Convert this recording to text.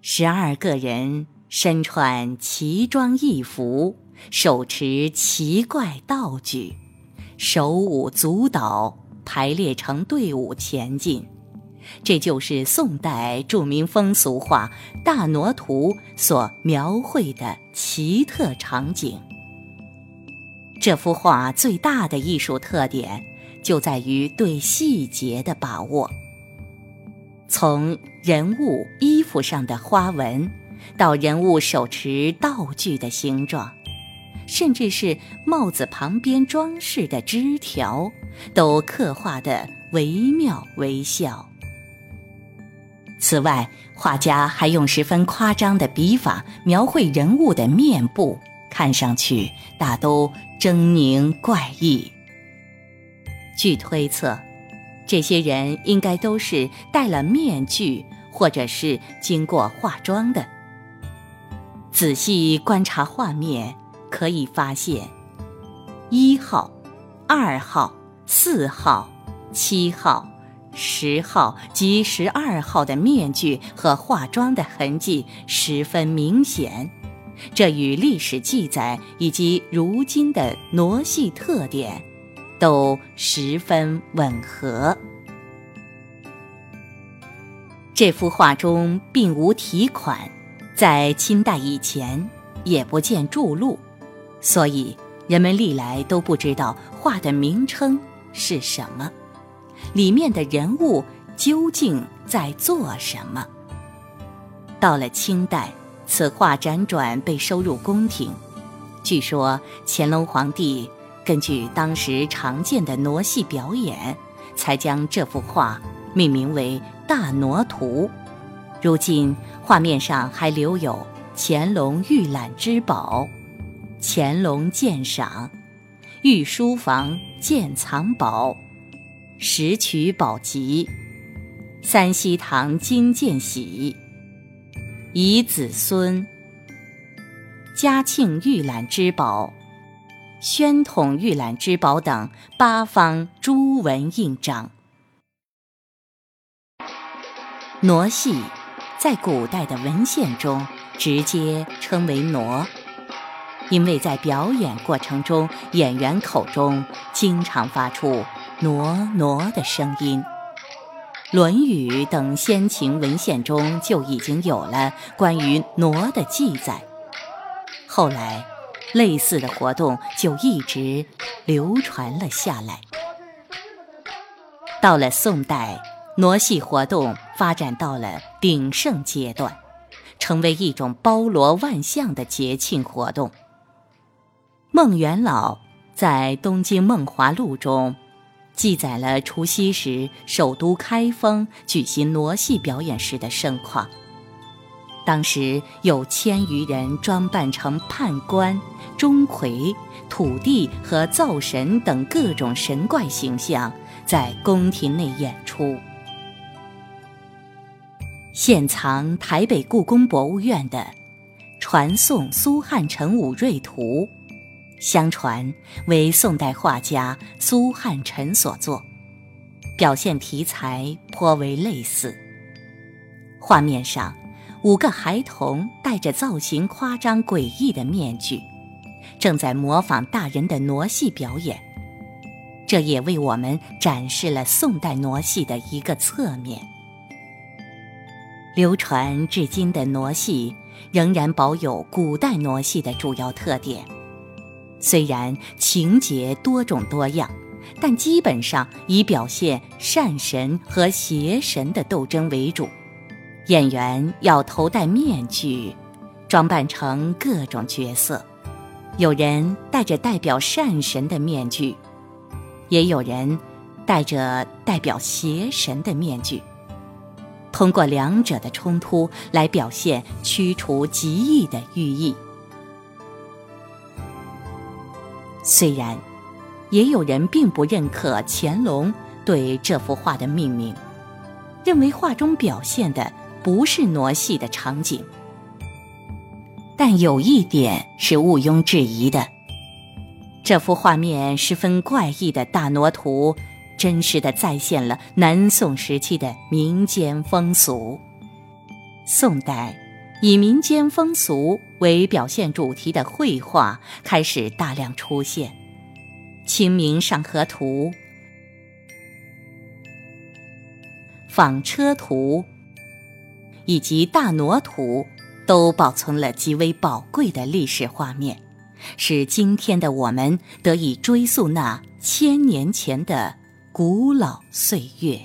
十二个人身穿奇装异服，手持奇怪道具，手舞足蹈，排列成队伍前进。这就是宋代著名风俗画《大挪图》所描绘的奇特场景。这幅画最大的艺术特点就在于对细节的把握。从人物衣服上的花纹，到人物手持道具的形状，甚至是帽子旁边装饰的枝条，都刻画得惟妙惟肖。此外，画家还用十分夸张的笔法描绘人物的面部，看上去大都狰狞怪异。据推测，这些人应该都是戴了面具，或者是经过化妆的。仔细观察画面，可以发现，一号、二号、四号、七号。十号及十二号的面具和化妆的痕迹十分明显，这与历史记载以及如今的傩戏特点都十分吻合。这幅画中并无题款，在清代以前也不见注录，所以人们历来都不知道画的名称是什么。里面的人物究竟在做什么？到了清代，此画辗转被收入宫廷。据说乾隆皇帝根据当时常见的傩戏表演，才将这幅画命名为《大傩图》。如今画面上还留有乾隆御览之宝、乾隆鉴赏、御书房鉴藏宝。石渠宝笈、三希堂金鉴玺、遗子孙、嘉庆御览之宝、宣统御览之宝等八方朱文印章。傩戏在古代的文献中直接称为傩，因为在表演过程中，演员口中经常发出。挪挪的声音，《论语》等先秦文献中就已经有了关于挪的记载。后来，类似的活动就一直流传了下来。到了宋代，傩戏活动发展到了鼎盛阶段，成为一种包罗万象的节庆活动。孟元老在《东京梦华录》中。记载了除夕时首都开封举行傩戏表演时的盛况。当时有千余人装扮成判官、钟馗、土地和灶神等各种神怪形象，在宫廷内演出。现藏台北故宫博物院的《传颂苏汉臣武瑞图》。相传为宋代画家苏汉臣所作，表现题材颇为类似。画面上，五个孩童戴着造型夸张诡异的面具，正在模仿大人的傩戏表演。这也为我们展示了宋代傩戏的一个侧面。流传至今的傩戏仍然保有古代傩戏的主要特点。虽然情节多种多样，但基本上以表现善神和邪神的斗争为主。演员要头戴面具，装扮成各种角色。有人戴着代表善神的面具，也有人戴着代表邪神的面具。通过两者的冲突来表现驱除极异的寓意。虽然，也有人并不认可乾隆对这幅画的命名，认为画中表现的不是傩戏的场景。但有一点是毋庸置疑的：这幅画面十分怪异的大傩图，真实的再现了南宋时期的民间风俗。宋代以民间风俗为表现主题的绘画开始大量出现，《清明上河图》《纺车图》以及《大挪图》都保存了极为宝贵的历史画面，使今天的我们得以追溯那千年前的古老岁月。